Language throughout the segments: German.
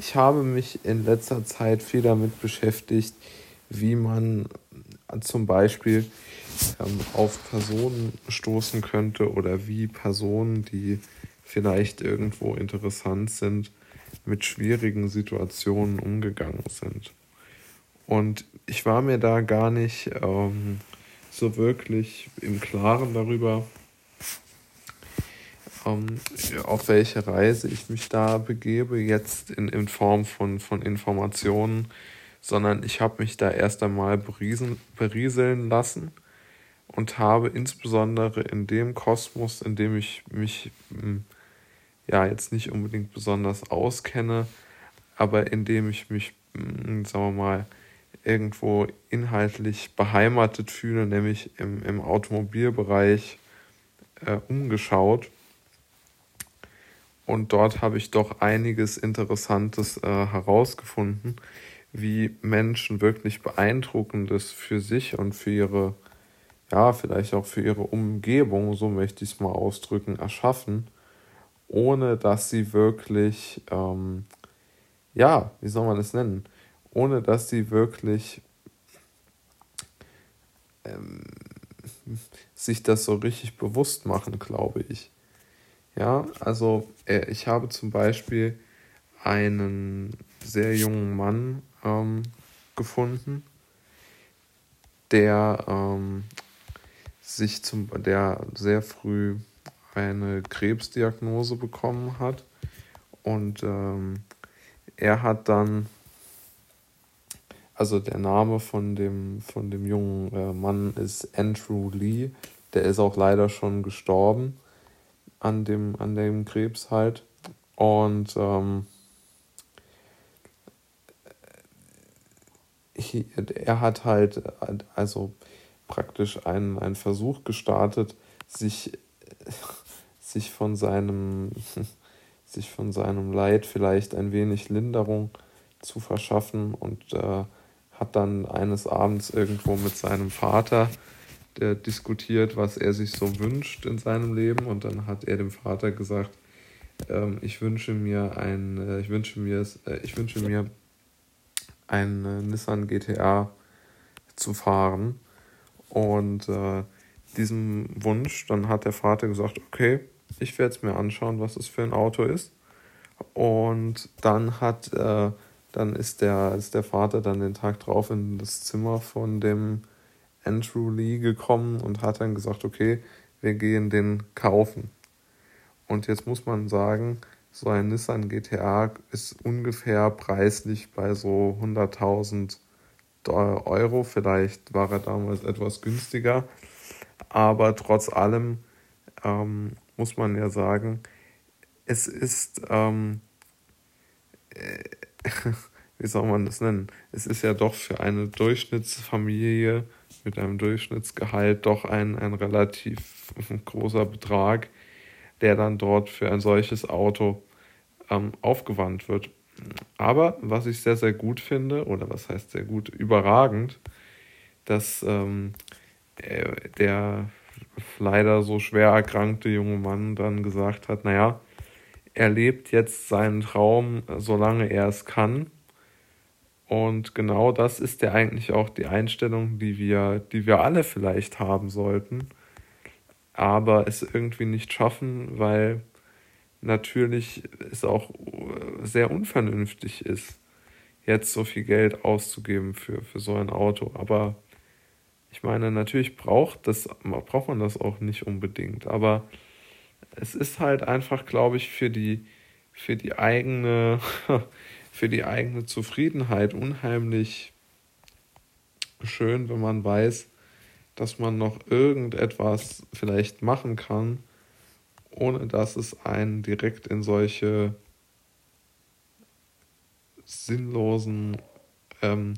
ich habe mich in letzter Zeit viel damit beschäftigt, wie man zum Beispiel ähm, auf Personen stoßen könnte oder wie Personen, die vielleicht irgendwo interessant sind, mit schwierigen Situationen umgegangen sind. Und ich war mir da gar nicht ähm, so wirklich im Klaren darüber, ähm, auf welche Reise ich mich da begebe, jetzt in, in Form von, von Informationen, sondern ich habe mich da erst einmal beriesen, berieseln lassen und habe insbesondere in dem Kosmos, in dem ich mich hm, ja jetzt nicht unbedingt besonders auskenne, aber in dem ich mich, hm, sagen wir mal, irgendwo inhaltlich beheimatet fühle, nämlich im, im Automobilbereich äh, umgeschaut. Und dort habe ich doch einiges Interessantes äh, herausgefunden, wie Menschen wirklich beeindruckendes für sich und für ihre, ja, vielleicht auch für ihre Umgebung, so möchte ich es mal ausdrücken, erschaffen, ohne dass sie wirklich, ähm, ja, wie soll man es nennen, ohne dass sie wirklich ähm, sich das so richtig bewusst machen, glaube ich. Ja, also äh, ich habe zum Beispiel einen sehr jungen Mann ähm, gefunden, der ähm, sich zum, der sehr früh eine Krebsdiagnose bekommen hat und ähm, er hat dann also der Name von dem von dem jungen äh, Mann ist Andrew Lee, der ist auch leider schon gestorben an dem an dem Krebs halt. Und ähm, er hat halt also praktisch einen, einen Versuch gestartet, sich, sich, von seinem, sich von seinem Leid vielleicht ein wenig Linderung zu verschaffen und äh, hat dann eines Abends irgendwo mit seinem Vater der diskutiert, was er sich so wünscht in seinem Leben und dann hat er dem Vater gesagt, ähm, ich wünsche mir ein, äh, ich wünsche mir, äh, ich wünsche mir ein äh, Nissan GTA zu fahren. Und äh, diesem Wunsch, dann hat der Vater gesagt, okay, ich werde es mir anschauen, was es für ein Auto ist. Und dann hat, äh, dann ist der, ist der Vater dann den Tag drauf in das Zimmer von dem Andrew Lee gekommen und hat dann gesagt, okay, wir gehen den kaufen. Und jetzt muss man sagen, so ein Nissan GTA ist ungefähr preislich bei so 100.000 Euro. Vielleicht war er damals etwas günstiger. Aber trotz allem ähm, muss man ja sagen, es ist, ähm, äh, wie soll man das nennen? Es ist ja doch für eine Durchschnittsfamilie mit einem Durchschnittsgehalt doch ein, ein relativ großer Betrag der dann dort für ein solches Auto ähm, aufgewandt wird. Aber was ich sehr, sehr gut finde, oder was heißt sehr gut, überragend, dass ähm, der leider so schwer erkrankte junge Mann dann gesagt hat, naja, er lebt jetzt seinen Traum, solange er es kann. Und genau das ist ja eigentlich auch die Einstellung, die wir, die wir alle vielleicht haben sollten aber es irgendwie nicht schaffen, weil natürlich es auch sehr unvernünftig ist, jetzt so viel Geld auszugeben für, für so ein Auto. Aber ich meine, natürlich braucht, das, braucht man das auch nicht unbedingt, aber es ist halt einfach, glaube ich, für die, für die eigene, für die eigene Zufriedenheit unheimlich schön, wenn man weiß, dass man noch irgendetwas vielleicht machen kann, ohne dass es einen direkt in solche sinnlosen ähm,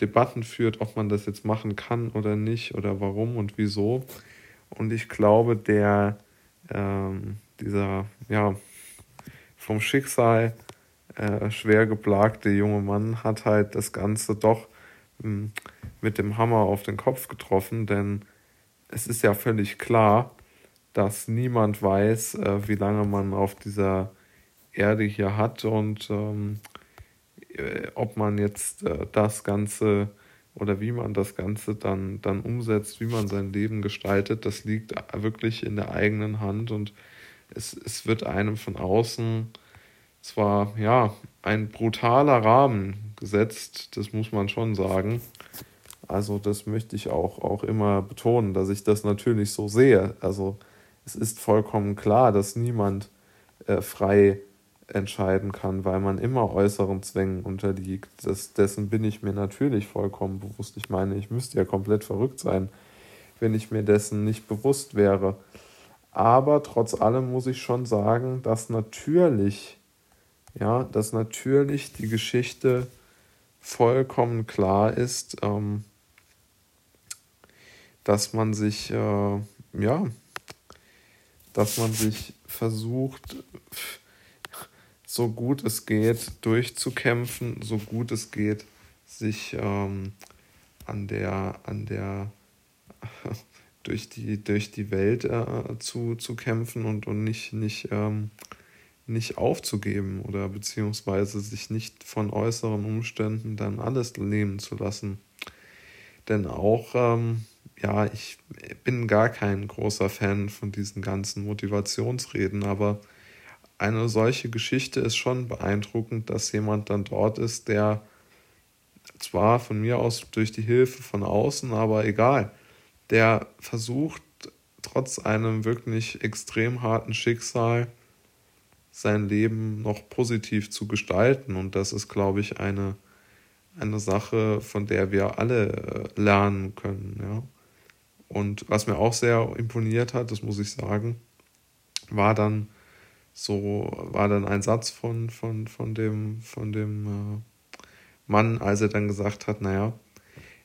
Debatten führt, ob man das jetzt machen kann oder nicht oder warum und wieso. Und ich glaube, der ähm, dieser ja vom Schicksal äh, schwer geplagte junge Mann hat halt das Ganze doch ähm, mit dem Hammer auf den Kopf getroffen, denn es ist ja völlig klar, dass niemand weiß, äh, wie lange man auf dieser Erde hier hat und ähm, äh, ob man jetzt äh, das Ganze oder wie man das Ganze dann, dann umsetzt, wie man sein Leben gestaltet, das liegt wirklich in der eigenen Hand und es, es wird einem von außen zwar ja ein brutaler Rahmen gesetzt, das muss man schon sagen. Also das möchte ich auch, auch immer betonen, dass ich das natürlich so sehe. Also es ist vollkommen klar, dass niemand äh, frei entscheiden kann, weil man immer äußeren Zwängen unterliegt. Das, dessen bin ich mir natürlich vollkommen bewusst. Ich meine, ich müsste ja komplett verrückt sein, wenn ich mir dessen nicht bewusst wäre. Aber trotz allem muss ich schon sagen, dass natürlich, ja, dass natürlich die Geschichte vollkommen klar ist, ähm, dass man sich, äh, ja, dass man sich versucht, so gut es geht, durchzukämpfen, so gut es geht, sich ähm, an der, an der durch die, durch die Welt äh, zu, zu kämpfen und, und nicht, nicht, ähm, nicht aufzugeben oder beziehungsweise sich nicht von äußeren Umständen dann alles nehmen zu lassen. Denn auch, ähm, ja, ich bin gar kein großer Fan von diesen ganzen Motivationsreden, aber eine solche Geschichte ist schon beeindruckend, dass jemand dann dort ist, der zwar von mir aus durch die Hilfe von außen, aber egal, der versucht trotz einem wirklich extrem harten Schicksal sein Leben noch positiv zu gestalten. Und das ist, glaube ich, eine, eine Sache, von der wir alle äh, lernen können. Ja. Und was mir auch sehr imponiert hat, das muss ich sagen, war dann so war dann ein Satz von, von, von dem, von dem äh, Mann, als er dann gesagt hat, naja,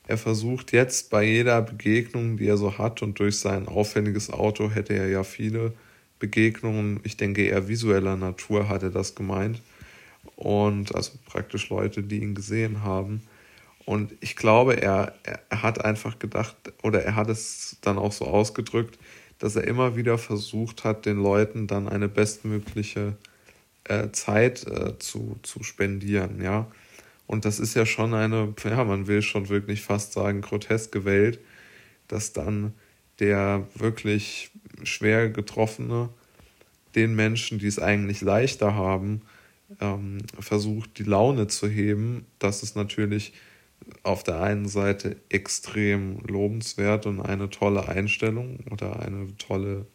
er versucht jetzt bei jeder Begegnung, die er so hat, und durch sein auffälliges Auto hätte er ja viele Begegnungen, ich denke eher visueller Natur hat er das gemeint. Und also praktisch Leute, die ihn gesehen haben. Und ich glaube, er, er hat einfach gedacht, oder er hat es dann auch so ausgedrückt, dass er immer wieder versucht hat, den Leuten dann eine bestmögliche äh, Zeit äh, zu, zu spendieren, ja. Und das ist ja schon eine, ja, man will schon wirklich fast sagen, groteske Welt, dass dann der wirklich schwer getroffene den Menschen, die es eigentlich leichter haben, ähm, versucht, die Laune zu heben. Das ist natürlich auf der einen Seite extrem lobenswert und eine tolle Einstellung oder eine tolle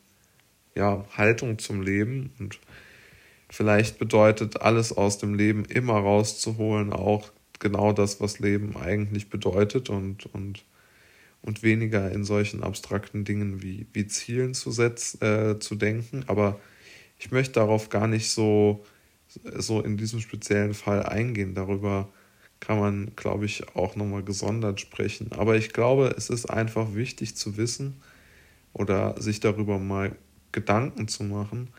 ja, Haltung zum Leben. Und vielleicht bedeutet alles aus dem Leben immer rauszuholen auch genau das, was Leben eigentlich bedeutet und, und, und weniger in solchen abstrakten Dingen wie, wie Zielen zu, setzen, äh, zu denken. Aber ich möchte darauf gar nicht so, so in diesem speziellen Fall eingehen. Darüber kann man, glaube ich, auch nochmal gesondert sprechen. Aber ich glaube, es ist einfach wichtig zu wissen oder sich darüber mal Gedanken zu machen,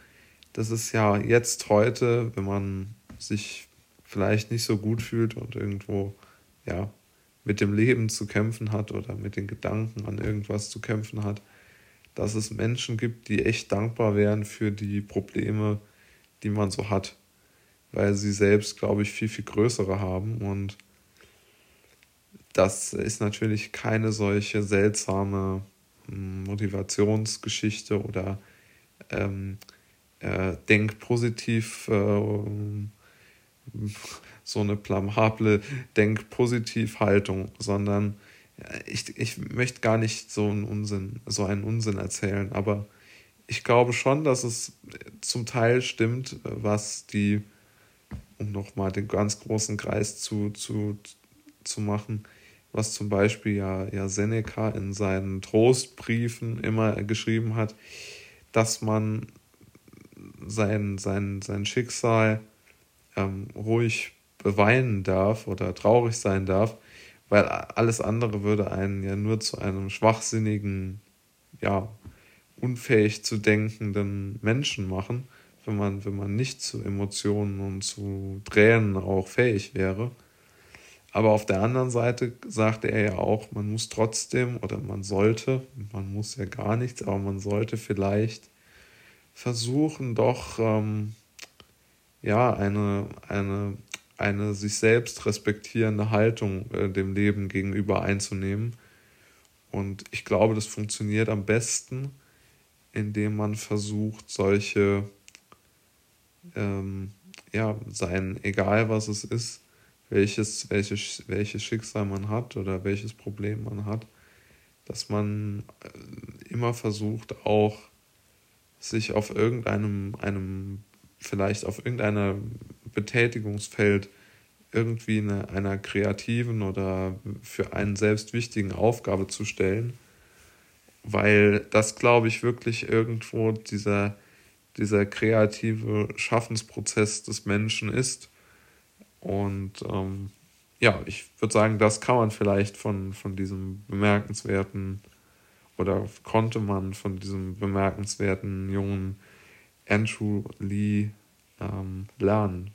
dass es ja jetzt heute, wenn man sich vielleicht nicht so gut fühlt und irgendwo ja mit dem Leben zu kämpfen hat oder mit den Gedanken an irgendwas zu kämpfen hat, dass es Menschen gibt, die echt dankbar wären für die Probleme, die man so hat weil sie selbst, glaube ich, viel, viel größere haben. Und das ist natürlich keine solche seltsame hm, Motivationsgeschichte oder ähm, äh, denk positiv, äh, so eine blamable Denk-Positiv-Haltung, sondern äh, ich, ich möchte gar nicht so einen Unsinn, so einen Unsinn erzählen, aber ich glaube schon, dass es zum Teil stimmt, was die um nochmal den ganz großen Kreis zu, zu, zu machen, was zum Beispiel ja, ja Seneca in seinen Trostbriefen immer geschrieben hat, dass man sein, sein, sein Schicksal ähm, ruhig beweinen darf oder traurig sein darf, weil alles andere würde einen ja nur zu einem schwachsinnigen, ja, unfähig zu denkenden Menschen machen wenn man, wenn man nicht zu Emotionen und zu Tränen auch fähig wäre. Aber auf der anderen Seite sagte er ja auch, man muss trotzdem oder man sollte, man muss ja gar nichts, aber man sollte vielleicht versuchen, doch ähm, ja, eine, eine, eine sich selbst respektierende Haltung äh, dem Leben gegenüber einzunehmen. Und ich glaube, das funktioniert am besten, indem man versucht, solche, ähm, ja, sein, egal was es ist, welches, welches, welches Schicksal man hat oder welches Problem man hat, dass man äh, immer versucht, auch sich auf irgendeinem, einem, vielleicht auf irgendeinem Betätigungsfeld irgendwie eine, einer kreativen oder für einen selbst wichtigen Aufgabe zu stellen, weil das, glaube ich, wirklich irgendwo dieser, dieser kreative Schaffensprozess des Menschen ist. Und ähm, ja, ich würde sagen, das kann man vielleicht von, von diesem bemerkenswerten oder konnte man von diesem bemerkenswerten jungen Andrew Lee ähm, lernen.